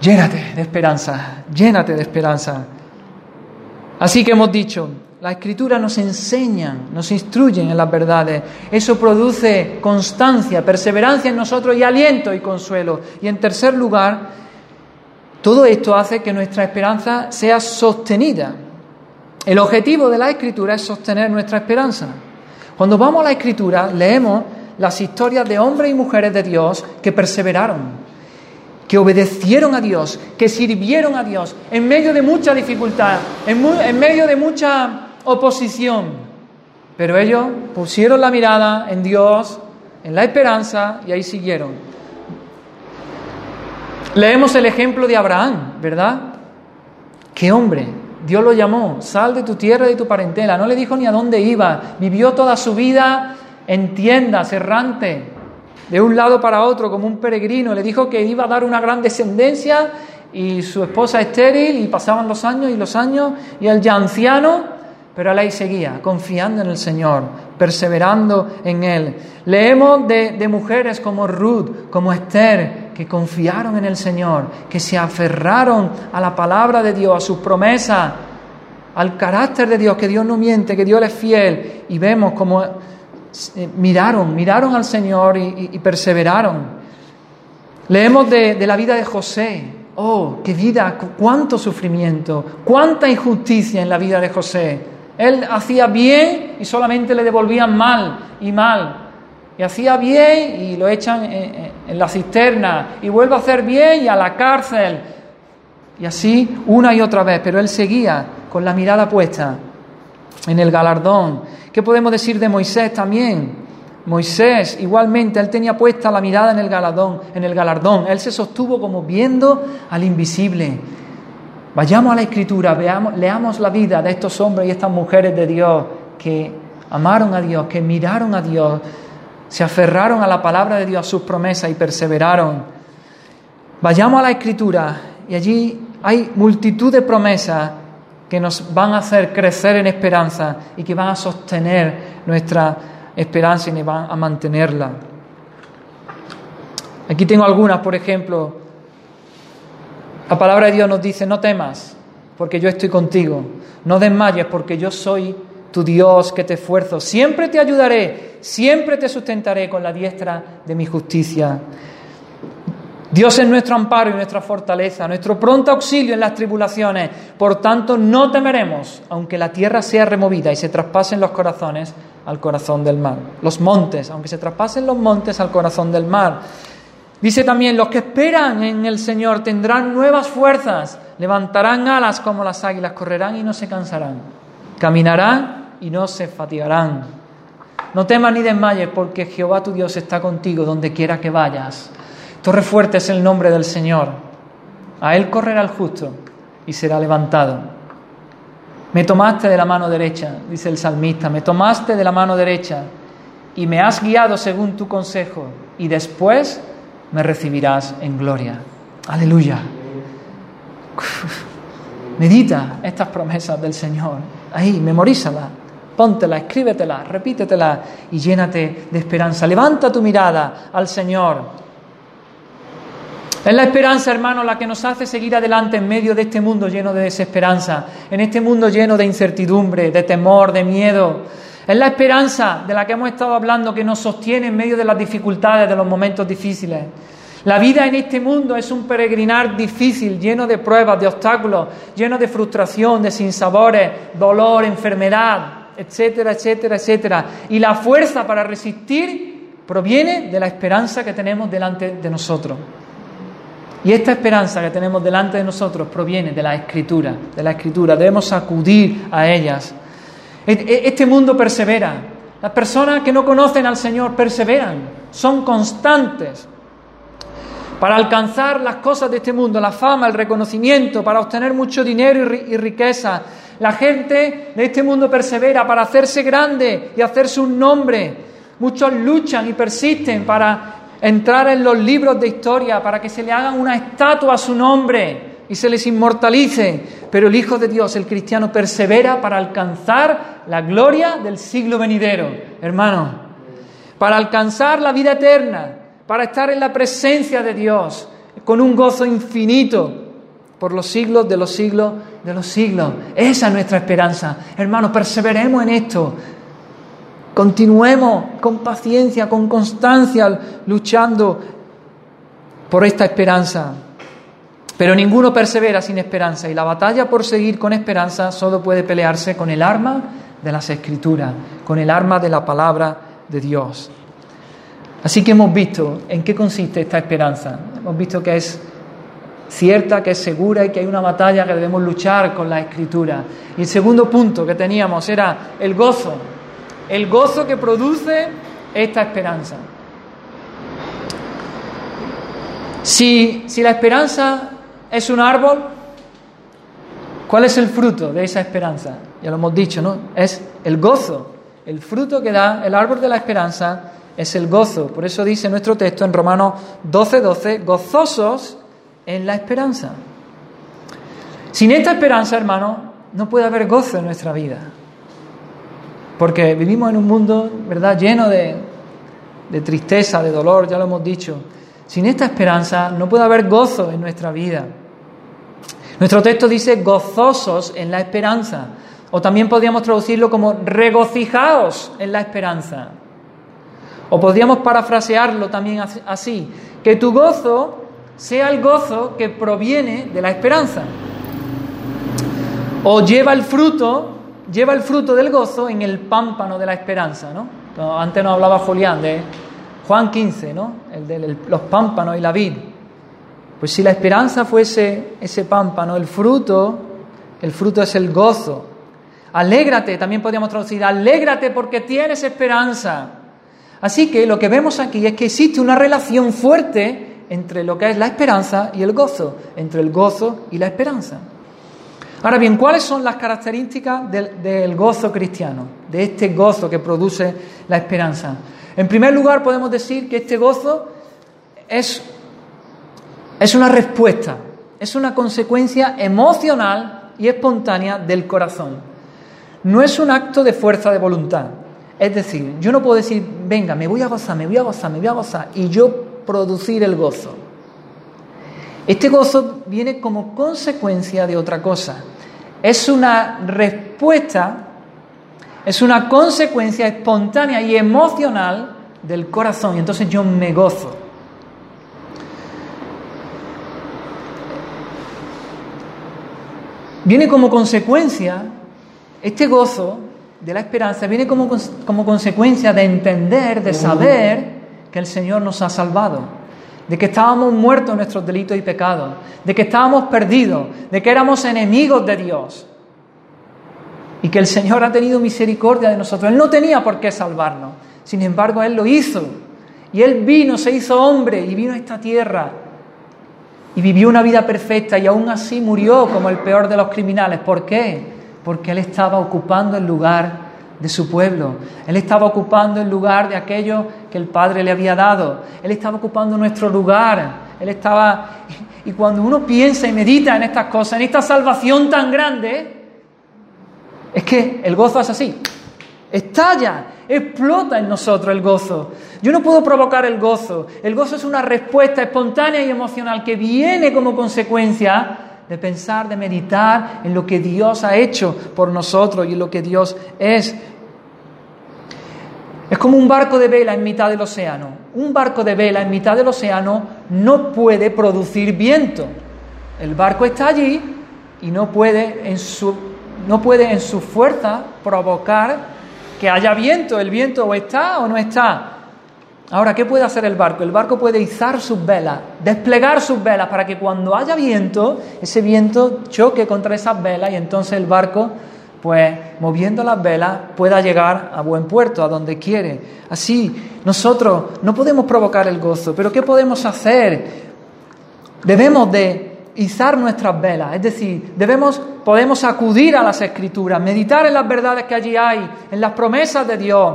llénate de esperanza, llénate de esperanza. Así que hemos dicho, la escritura nos enseña, nos instruyen en las verdades. Eso produce constancia, perseverancia en nosotros y aliento y consuelo. Y en tercer lugar, todo esto hace que nuestra esperanza sea sostenida. El objetivo de la escritura es sostener nuestra esperanza. Cuando vamos a la escritura, leemos las historias de hombres y mujeres de Dios que perseveraron, que obedecieron a Dios, que sirvieron a Dios en medio de mucha dificultad, en, medio de mucha oposición, pero ellos pusieron la mirada en Dios, en la esperanza y ahí siguieron. Leemos el ejemplo de Abraham, ¿verdad? Qué hombre, Dios lo llamó, sal de tu tierra y de tu parentela, no le dijo ni a dónde iba, vivió toda su vida en tiendas, errante, de un lado para otro como un peregrino, le dijo que iba a dar una gran descendencia y su esposa estéril y pasaban los años y los años y él ya anciano, pero él ahí seguía, confiando en el Señor, perseverando en Él. Leemos de, mujeres como Ruth, como Esther, que confiaron en el Señor, que se aferraron a la palabra de Dios, a sus promesas, al carácter de Dios, que Dios no miente, que Dios es fiel. Y vemos como eh, miraron, miraron al Señor y, perseveraron. Leemos de la vida de José, Oh, qué vida, cuánto sufrimiento, cuánta injusticia en la vida de José. Él hacía bien y solamente le devolvían mal y mal. Y hacía bien y lo echan en, la cisterna. Y vuelve a hacer bien y a la cárcel. Y así una y otra vez. Pero él seguía con la mirada puesta en el galardón. ¿Qué podemos decir de Moisés también? Moisés, igualmente, él tenía puesta la mirada en el galardón, en el galardón. Él se sostuvo como viendo al invisible. Vayamos a la escritura, veamos, leamos la vida de estos hombres y estas mujeres de Dios que amaron a Dios, que miraron a Dios, se aferraron a la palabra de Dios, a sus promesas y perseveraron. Vayamos a la escritura y allí hay multitud de promesas que nos van a hacer crecer en esperanza y que van a sostener nuestra esperanza y van a mantenerla. Aquí tengo algunas, por ejemplo, la palabra de Dios nos dice, no temas, porque yo estoy contigo, no desmayes, porque yo soy tu Dios que te esfuerzo, siempre te ayudaré, siempre te sustentaré con la diestra de mi justicia. Dios es nuestro amparo y nuestra fortaleza, nuestro pronto auxilio en las tribulaciones. Por tanto, no temeremos, aunque la tierra sea removida y se traspasen los corazones al corazón del mar. Los montes, aunque se traspasen los montes al corazón del mar. Dice también, los que esperan en el Señor tendrán nuevas fuerzas, levantarán alas como las águilas, correrán y no se cansarán, caminarán y no se fatigarán. No temas ni desmayes, porque Jehová tu Dios está contigo donde quiera que vayas. Torre fuerte es el nombre del Señor. A Él correrá el justo y será levantado. Me tomaste de la mano derecha, dice el salmista, me tomaste de la mano derecha y me has guiado según tu consejo y después me recibirás en gloria. Aleluya. Medita estas promesas del Señor. Ahí, memorízala, póntela, escríbetela, repítetela y llénate de esperanza. Levanta tu mirada al Señor. Es la esperanza, hermano, la que nos hace seguir adelante en medio de este mundo lleno de desesperanza, en este mundo lleno de incertidumbre, de temor, de miedo. Es la esperanza de la que hemos estado hablando que nos sostiene en medio de las dificultades, de los momentos difíciles. La vida en este mundo es un peregrinar difícil, lleno de pruebas, de obstáculos, lleno de frustración, de sinsabores, dolor, enfermedad, etcétera, etcétera, etcétera. Y la fuerza para resistir proviene de la esperanza que tenemos delante de nosotros. Y esta esperanza que tenemos delante de nosotros proviene de la Escritura, de la Escritura. Debemos acudir a ellas. E, e, este mundo persevera. Las personas que no conocen al Señor perseveran, son constantes para alcanzar las cosas de este mundo, la fama, el reconocimiento, para obtener mucho dinero y riqueza. La gente de este mundo persevera para hacerse grande y hacerse un nombre. Muchos luchan y persisten para entrar en los libros de historia, para que se le hagan una estatua a su nombre y se les inmortalice. Pero el Hijo de Dios, el cristiano, persevera para alcanzar la gloria del siglo venidero, hermano, para alcanzar la vida eterna, para estar en la presencia de Dios con un gozo infinito por los siglos de los siglos de los siglos. Esa es nuestra esperanza. Hermanos, perseveremos en esto. Continuemos con paciencia, con constancia, luchando por esta esperanza. Pero ninguno persevera sin esperanza y la batalla por seguir con esperanza solo puede pelearse con el arma de las escrituras, con el arma de la palabra de Dios. Así que hemos visto en qué consiste esta esperanza. Hemos visto que es cierta, que es segura y que hay una batalla que debemos luchar con la escritura. Y el segundo punto que teníamos era el gozo, el gozo que produce esta esperanza. Si, si la esperanza es un árbol, ¿cuál es el fruto de esa esperanza? Ya lo hemos dicho, ¿no? Es el gozo. El fruto que da el árbol de la esperanza es el gozo. Por eso dice nuestro texto en Romanos 12:12, 12, gozosos en la esperanza. Sin esta esperanza, hermano, no puede haber gozo en nuestra vida. Porque vivimos en un mundo, ¿verdad?, lleno de, de tristeza, de dolor, ya lo hemos dicho. Sin esta esperanza no puede haber gozo en nuestra vida. Nuestro texto dice gozosos en la esperanza. O también podríamos traducirlo como regocijaos en la esperanza. O podríamos parafrasearlo también así, que tu gozo sea el gozo que proviene de la esperanza. O lleva el fruto, lleva el fruto del gozo en el pámpano de la esperanza, ¿no? Antes nos hablaba Julián de Juan 15, ¿no? El de los pámpanos y la vid. Pues si la esperanza fuese ese pámpano, el fruto, el fruto es el gozo. Alégrate, también podríamos traducir, alégrate porque tienes esperanza. Así que lo que vemos aquí es que existe una relación fuerte entre lo que es la esperanza y el gozo, entre el gozo y la esperanza. Ahora bien, ¿cuáles son las características del, gozo cristiano, de este gozo que produce la esperanza? En primer lugar, podemos decir que este gozo es, es una respuesta, es una consecuencia emocional y espontánea del corazón. No es un acto de fuerza de voluntad. Es decir, yo no puedo decir, venga, me voy a gozar, me voy a gozar, me voy a gozar, y yo producir el gozo. Este gozo viene como consecuencia de otra cosa. Es una respuesta, es una consecuencia espontánea y emocional del corazón, y entonces yo me gozo. Viene como consecuencia, este gozo de la esperanza viene como, como consecuencia de entender, de saber que el Señor nos ha salvado, de que estábamos muertos en nuestros delitos y pecados, de que estábamos perdidos, de que éramos enemigos de Dios. Y que el Señor ha tenido misericordia de nosotros. Él no tenía por qué salvarnos, sin embargo Él lo hizo. Y Él vino, se hizo hombre y vino a esta tierra y vivió una vida perfecta y aún así murió como el peor de los criminales. ¿Por qué? porque Él estaba ocupando el lugar de su pueblo. Él estaba ocupando el lugar de aquello que el Padre le había dado. Él estaba ocupando nuestro lugar. Él estaba... Y cuando uno piensa y medita en estas cosas, en esta salvación tan grande, es que el gozo es así. Estalla, explota en nosotros el gozo. Yo no puedo provocar el gozo. El gozo es una respuesta espontánea y emocional que viene como consecuencia de pensar, de meditar en lo que Dios ha hecho por nosotros y en lo que Dios es. Es como un barco de vela en mitad del océano. Un barco de vela en mitad del océano no puede producir viento. El barco está allí y no puede en su, no puede en su fuerza provocar que haya viento. El viento o está o no está. Ahora, ¿qué puede hacer el barco? El barco puede izar sus velas, desplegar sus velas para que cuando haya viento, ese viento choque contra esas velas y entonces el barco, pues moviendo las velas, pueda llegar a buen puerto, a donde quiere. Así, nosotros no podemos provocar el gozo, pero ¿qué podemos hacer? Debemos de izar nuestras velas, es decir, debemos, podemos acudir a las escrituras, meditar en las verdades que allí hay, en las promesas de Dios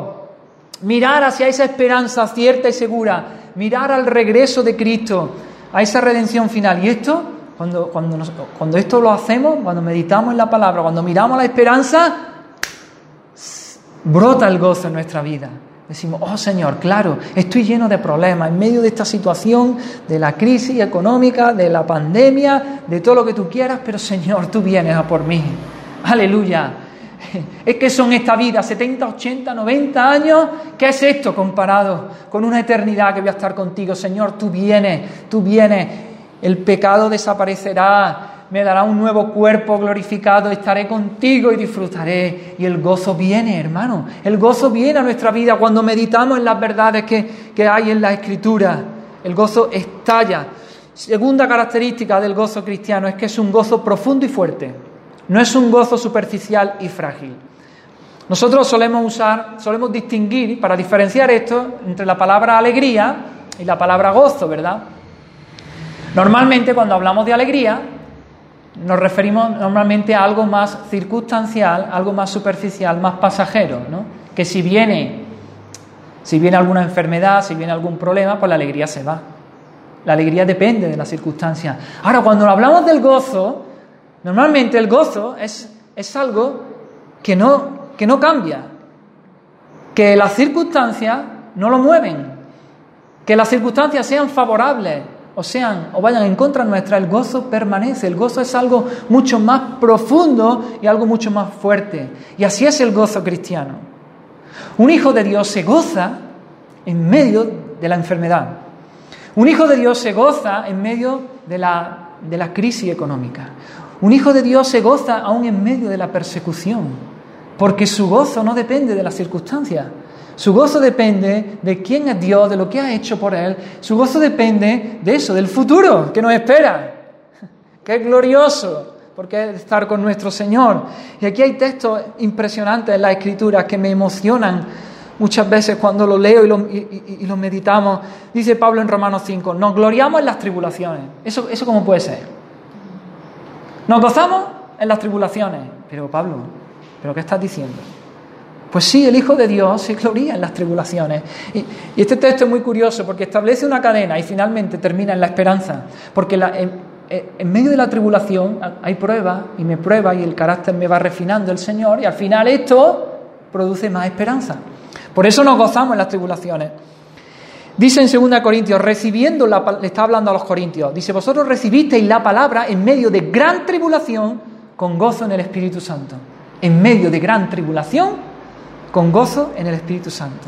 mirar hacia esa esperanza cierta y segura, mirar al regreso de Cristo, a esa redención final. Y esto, cuando, cuando, cuando esto lo hacemos, cuando meditamos en la palabra, cuando miramos la esperanza, brota el gozo en nuestra vida. Decimos, oh Señor, claro, estoy lleno de problemas en medio de esta situación, de la crisis económica, de la pandemia, de todo lo que tú quieras, pero Señor, tú vienes a por mí. Aleluya. Es que son esta vida, 70, 80, 90 años. ¿Qué es esto comparado con una eternidad que voy a estar contigo? Señor, tú vienes, tú vienes. El pecado desaparecerá, me dará un nuevo cuerpo glorificado, estaré contigo y disfrutaré. Y el gozo viene, hermano. El gozo viene a nuestra vida cuando meditamos en las verdades que, que hay en la Escritura. El gozo estalla. Segunda característica del gozo cristiano es que es un gozo profundo y fuerte. No es un gozo superficial y frágil. Nosotros solemos usar, solemos distinguir, para diferenciar esto, entre la palabra alegría y la palabra gozo, ¿verdad? Normalmente cuando hablamos de alegría, nos referimos normalmente a algo más circunstancial, algo más superficial, más pasajero, ¿no? Que si viene, si viene alguna enfermedad, si viene algún problema, pues la alegría se va. La alegría depende de las circunstancias. Ahora, cuando hablamos del gozo, normalmente el gozo es, es algo que no, que no cambia, que las circunstancias no lo mueven, que las circunstancias sean favorables o sean o vayan en contra nuestra, el gozo permanece. El gozo es algo mucho más profundo y algo mucho más fuerte. Y así es el gozo cristiano. Un hijo de Dios se goza en medio de la enfermedad. Un hijo de Dios se goza en medio de la, de la crisis económica. Un hijo de Dios se goza aún en medio de la persecución porque su gozo no depende de las circunstancias. Su gozo depende de quién es Dios, de lo que ha hecho por Él. Su gozo depende de eso, del futuro que nos espera. (laughs) ¡Qué glorioso! Porque es estar con nuestro Señor. Y aquí hay textos impresionantes en la Escritura que me emocionan muchas veces cuando lo leo y lo, y, lo meditamos. Dice Pablo en Romanos 5, nos gloriamos en las tribulaciones. ¿Eso, ¿Eso cómo puede ser? Nos gozamos en las tribulaciones. Pero Pablo, ¿Pero qué estás diciendo? Pues sí, el Hijo de Dios se gloria en las tribulaciones. Y, este texto es muy curioso porque establece una cadena y finalmente termina en la esperanza. Porque en, medio de la tribulación hay prueba y me prueba y el carácter me va refinando el Señor y al final esto produce más esperanza. Por eso nos gozamos en las tribulaciones. Dice en 2 Corintios, recibiendo la le está hablando a los corintios, dice, vosotros recibisteis la palabra en medio de gran tribulación con gozo en el Espíritu Santo en medio de gran tribulación, con gozo en el Espíritu Santo.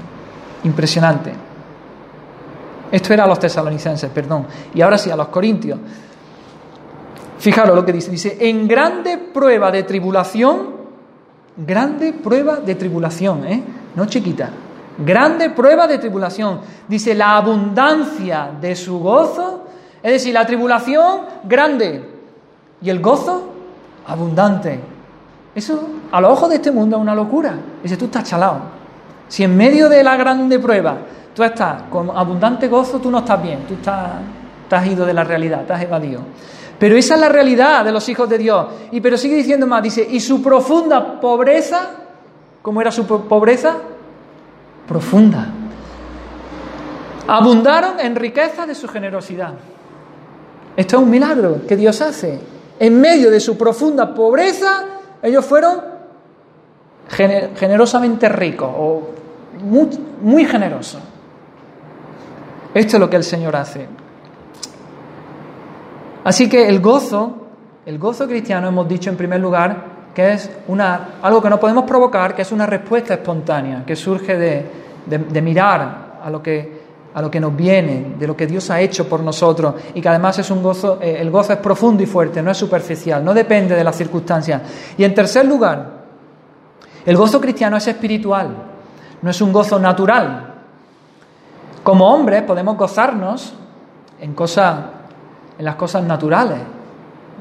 Impresionante. Esto era a los tesalonicenses, perdón. Y ahora sí, a los corintios. Fijaros lo que dice. Dice, en grande prueba de tribulación, grande prueba de tribulación, ¿eh? No chiquita. Grande prueba de tribulación. Dice, la abundancia de su gozo, es decir, la tribulación grande y el gozo abundante. Eso a los ojos de este mundo es una locura. Dice, tú estás chalado. Si en medio de la grande prueba tú estás con abundante gozo, tú no estás bien, tú estás, estás ido de la realidad, estás evadido. Pero esa es la realidad de los hijos de Dios. Y pero sigue diciendo más, dice, y su profunda pobreza, ¿cómo era su pobreza? Profunda. Abundaron en riqueza de su generosidad. Esto es un milagro que Dios hace. En medio de su profunda pobreza, ellos fueron generosamente ricos o muy, generosos. Esto es lo que el Señor hace. Así que el gozo, el gozo cristiano, hemos dicho en primer lugar que es una, algo que no podemos provocar, que es una respuesta espontánea, que surge de, mirar a lo, que, a lo que nos viene, de lo que Dios ha hecho por nosotros, y que además es un gozo, eh, el gozo es profundo y fuerte, no es superficial, no depende de las circunstancias. Y en tercer lugar, el gozo cristiano es espiritual, no es un gozo natural. Como hombres podemos gozarnos en, cosas, en las cosas naturales.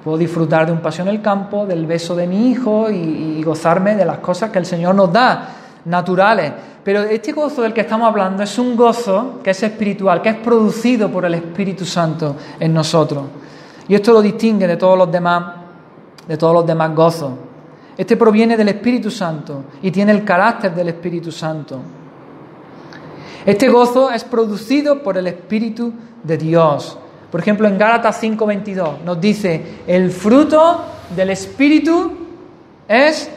Puedo disfrutar de un paseo en el campo, del beso de mi hijo y, gozarme de las cosas que el Señor nos da, naturales. Pero este gozo del que estamos hablando es un gozo que es espiritual, que es producido por el Espíritu Santo en nosotros. Y esto lo distingue de todos los demás, de todos los demás gozos. Este proviene del Espíritu Santo y tiene el carácter del Espíritu Santo. Este gozo es producido por el Espíritu de Dios. Por ejemplo, en Gálatas 5:22 nos dice, el fruto del Espíritu es,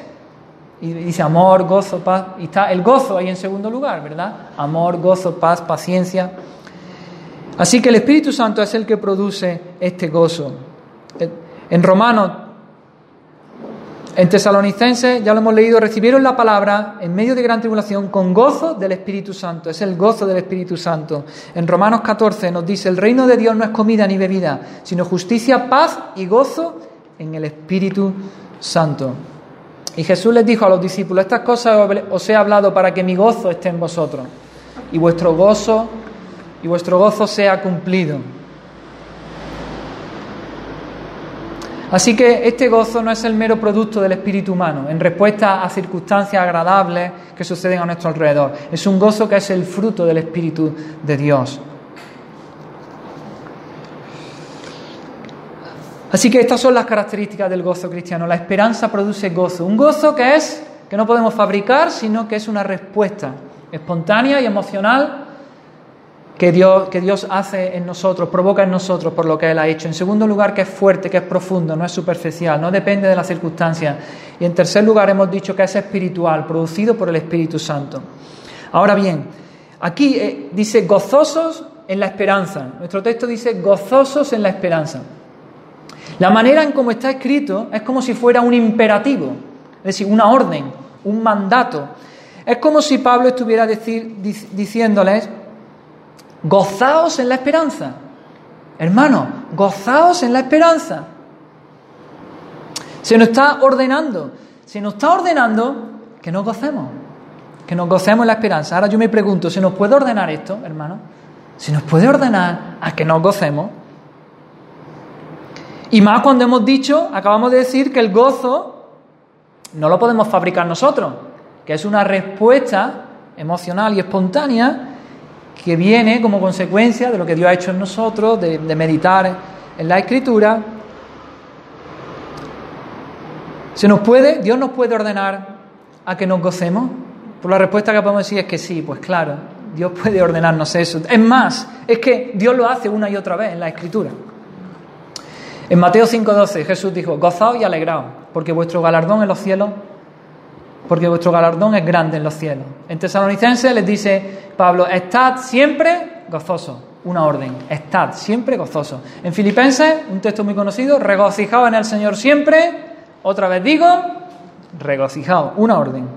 y dice amor, gozo, paz, y está el gozo ahí en segundo lugar, ¿verdad? Amor, gozo, paz, paciencia. Así que el Espíritu Santo es el que produce este gozo. En Romanos en Tesalonicenses, ya lo hemos leído, recibieron la palabra en medio de gran tribulación con gozo del Espíritu Santo. Es el gozo del Espíritu Santo. En Romanos 14 nos dice, el reino de Dios no es comida ni bebida, sino justicia, paz y gozo en el Espíritu Santo. Y Jesús les dijo a los discípulos, estas cosas os he hablado para que mi gozo esté en vosotros y vuestro gozo y vuestro gozo sea cumplido. Así que este gozo no es el mero producto del espíritu humano, en respuesta a circunstancias agradables que suceden a nuestro alrededor. Es un gozo que es el fruto del espíritu de Dios. Así que estas son las características del gozo cristiano. La esperanza produce gozo. Un gozo que es que no podemos fabricar, sino que es una respuesta espontánea y emocional que Dios, que Dios hace en nosotros, provoca en nosotros por lo que Él ha hecho. En segundo lugar, que es fuerte, que es profundo, no es superficial, no depende de las circunstancias. Y en tercer lugar, hemos dicho que es espiritual, producido por el Espíritu Santo. Ahora bien, aquí eh, dice gozosos en la esperanza. Nuestro texto dice gozosos en la esperanza. La manera en cómo está escrito es como si fuera un imperativo, es decir, una orden, un mandato. Es como si Pablo estuviera decir, diciéndoles, Gozaos en la esperanza. Hermano, gozaos en la esperanza. Se nos está ordenando, se nos está ordenando que nos gocemos, que nos gocemos en la esperanza. Ahora yo me pregunto, ¿se nos puede ordenar esto, hermano? ¿Se nos puede ordenar a que nos gocemos? Y más cuando hemos dicho, acabamos de decir que el gozo no lo podemos fabricar nosotros, que es una respuesta emocional y espontánea que viene como consecuencia de lo que Dios ha hecho en nosotros, de, meditar en la Escritura. ¿Se nos puede, Dios nos puede ordenar a que nos gocemos? Pues la respuesta que podemos decir es que sí, pues claro, Dios puede ordenarnos eso. Es más, es que Dios lo hace una y otra vez en la Escritura. En Mateo 5:12 Jesús dijo, gozaos y alegraos, porque vuestro galardón en los cielos porque vuestro galardón es grande en los cielos. En Tesalonicenses les dice Pablo, estad siempre gozosos, una orden, estad siempre gozosos. En Filipenses, un texto muy conocido, regocijaos en el Señor siempre, otra vez digo, regocijaos, una orden.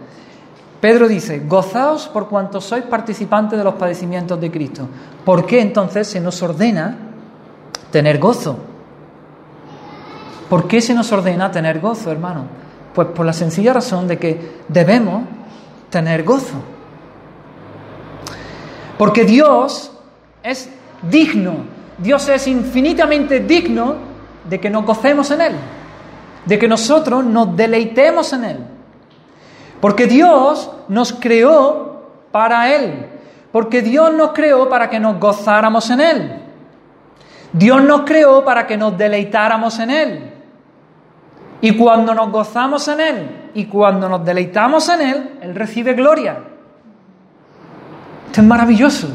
Pedro dice, gozaos por cuanto sois participantes de los padecimientos de Cristo. ¿Por qué entonces se nos ordena tener gozo? ¿Por qué se nos ordena tener gozo, hermano? Pues por la sencilla razón de que debemos tener gozo. Porque Dios es digno, Dios es infinitamente digno de que nos gocemos en Él, de que nosotros nos deleitemos en Él. Porque Dios nos creó para Él, porque Dios nos creó para que nos gozáramos en Él. Dios nos creó para que nos deleitáramos en Él. Y cuando nos gozamos en Él y cuando nos deleitamos en Él, Él recibe gloria. Esto es maravilloso.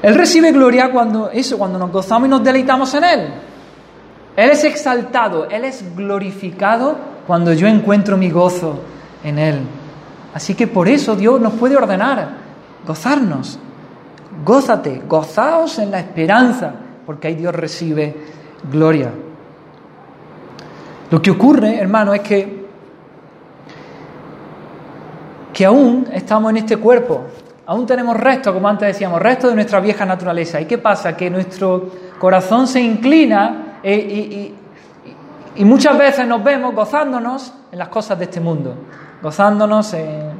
Él recibe gloria cuando eso, cuando nos gozamos y nos deleitamos en Él. Él es exaltado, Él es glorificado cuando yo encuentro mi gozo en Él. Así que por eso Dios nos puede ordenar gozarnos. Gózate, gozaos en la esperanza, porque ahí Dios recibe gloria. Lo que ocurre, hermano, es que, que aún estamos en este cuerpo, aún tenemos restos, como antes decíamos, restos de nuestra vieja naturaleza. ¿Y qué pasa? Que nuestro corazón se inclina eh, y, muchas veces nos vemos gozándonos en las cosas de este mundo, gozándonos en,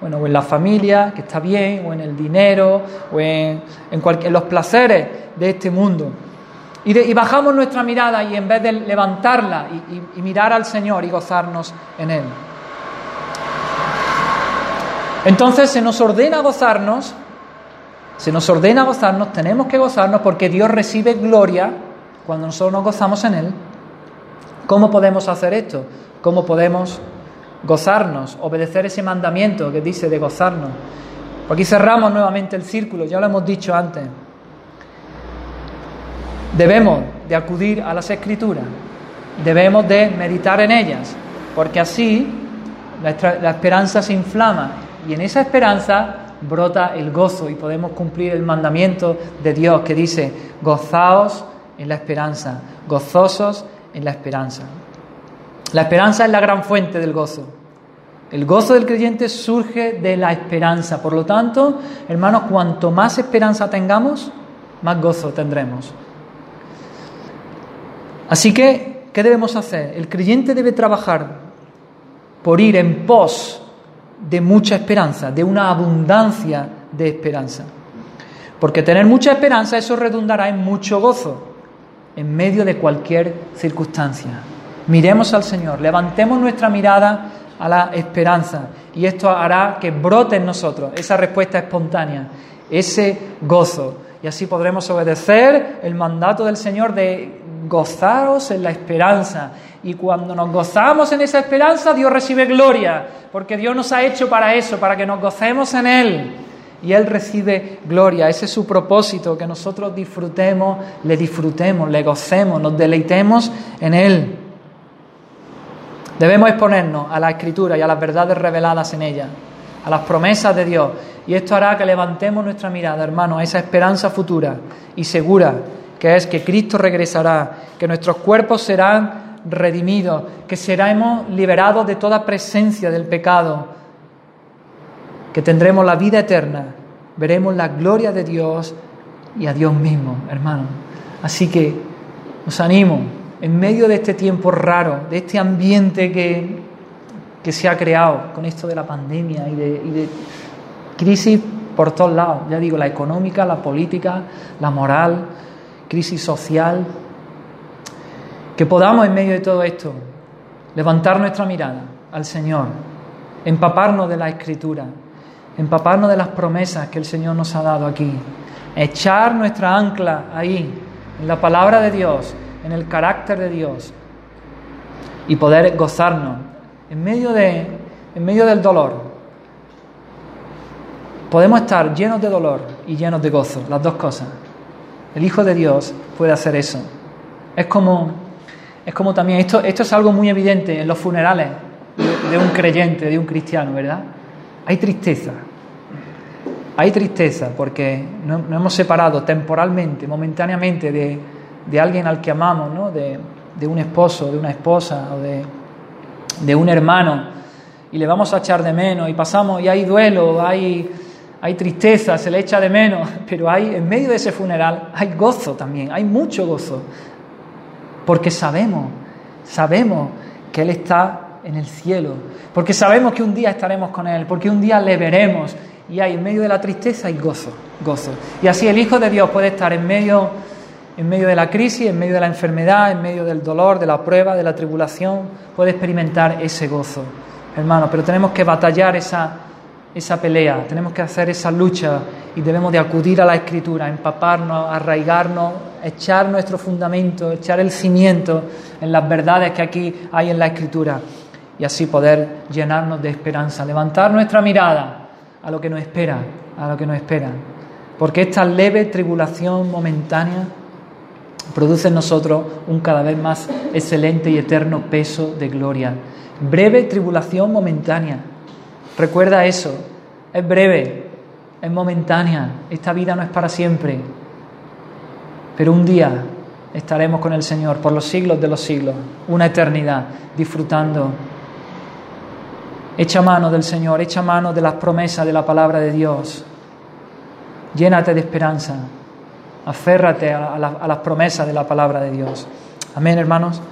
bueno, en la familia, que está bien, o en el dinero, o en, en los placeres de este mundo. Y, bajamos nuestra mirada y en vez de levantarla y, mirar al Señor y gozarnos en Él. Entonces se nos ordena gozarnos, se nos ordena gozarnos, tenemos que gozarnos porque Dios recibe gloria cuando nosotros nos gozamos en Él. ¿Cómo podemos hacer esto? ¿Cómo podemos gozarnos, obedecer ese mandamiento que dice de gozarnos? Aquí cerramos nuevamente el círculo, ya lo hemos dicho antes. Debemos de acudir a las escrituras, debemos de meditar en ellas, porque así la, esperanza se inflama y en esa esperanza brota el gozo y podemos cumplir el mandamiento de Dios que dice, gozaos en la esperanza, gozosos en la esperanza. La esperanza es la gran fuente del gozo. El gozo del creyente surge de la esperanza. Por lo tanto, hermanos, cuanto más esperanza tengamos, más gozo tendremos. Así que, ¿qué debemos hacer? El creyente debe trabajar por ir en pos de mucha esperanza, de una abundancia de esperanza. Porque tener mucha esperanza, eso redundará en mucho gozo. en medio de cualquier circunstancia. Miremos al Señor, levantemos nuestra mirada a la esperanza y esto hará que brote en nosotros esa respuesta espontánea, ese gozo. Y así podremos obedecer el mandato del Señor de gozaros en la esperanza. Y cuando nos gozamos en esa esperanza, Dios recibe gloria, porque Dios nos ha hecho para eso, para que nos gocemos en Él y Él recibe gloria. Ese es su propósito, que nosotros disfrutemos, le disfrutemos, le gocemos, nos deleitemos en Él. Debemos exponernos a la Escritura y a las verdades reveladas en ella, a las promesas de Dios. Y esto hará que levantemos nuestra mirada, hermano, a esa esperanza futura y segura, que es que Cristo regresará, que nuestros cuerpos serán redimidos, que seremos liberados de toda presencia del pecado que tendremos la vida eterna, veremos la gloria de Dios y a Dios mismo, hermano. Así que os animo, en medio de este tiempo raro, de este ambiente que, que se ha creado con esto de la pandemia y de, y de crisis por todos lados, ya digo, la económica, la política, la moral, crisis social, que podamos en medio de todo esto levantar nuestra mirada al Señor, empaparnos de la Escritura, empaparnos de las promesas que el Señor nos ha dado aquí, echar nuestra ancla ahí, en la palabra de Dios, en el carácter de Dios, y poder gozarnos en medio, de, en medio del dolor. Podemos estar llenos de dolor y llenos de gozo, las dos cosas. El Hijo de Dios puede hacer eso. Es como, es como también, esto, esto es algo muy evidente en los funerales de un creyente, de un cristiano, ¿verdad? Hay tristeza. Hay tristeza porque nos no hemos separado temporalmente, momentáneamente de, de, alguien al que amamos, ¿no? de, de un esposo, de una esposa o de, de un hermano y le vamos a echar de menos y pasamos y hay duelo, hay, hay tristeza, se le echa de menos, (laughs) pero hay en medio de ese funeral hay gozo también, hay mucho gozo, porque sabemos, sabemos que Él está en el cielo, porque sabemos que un día estaremos con Él, porque un día le veremos y hay en medio de la tristeza hay gozo, gozo. Y así el Hijo de Dios puede estar en medio, en medio de la crisis, en medio de la enfermedad, en medio del dolor, de la prueba, de la tribulación, puede experimentar ese gozo, hermano. Pero tenemos que batallar esa, esa pelea, tenemos que hacer esa lucha y debemos de acudir a la Escritura, empaparnos, arraigarnos, echar nuestro fundamento, echar el cimiento en las verdades que aquí hay en la Escritura y así poder llenarnos de esperanza, levantar nuestra mirada a lo que nos espera, a lo que nos espera. Porque esta leve tribulación momentánea produce en nosotros un cada vez más excelente y eterno peso de gloria. Breve tribulación momentánea. Recuerda eso. Es breve, es momentánea. Esta vida no es para siempre. Pero un día estaremos con el Señor por los siglos de los siglos, una eternidad, disfrutando Echa mano del Señor, echa mano de las promesas de la palabra de Dios. Llénate de esperanza. Aférrate a, a las promesas de la palabra de Dios. Amén, hermanos.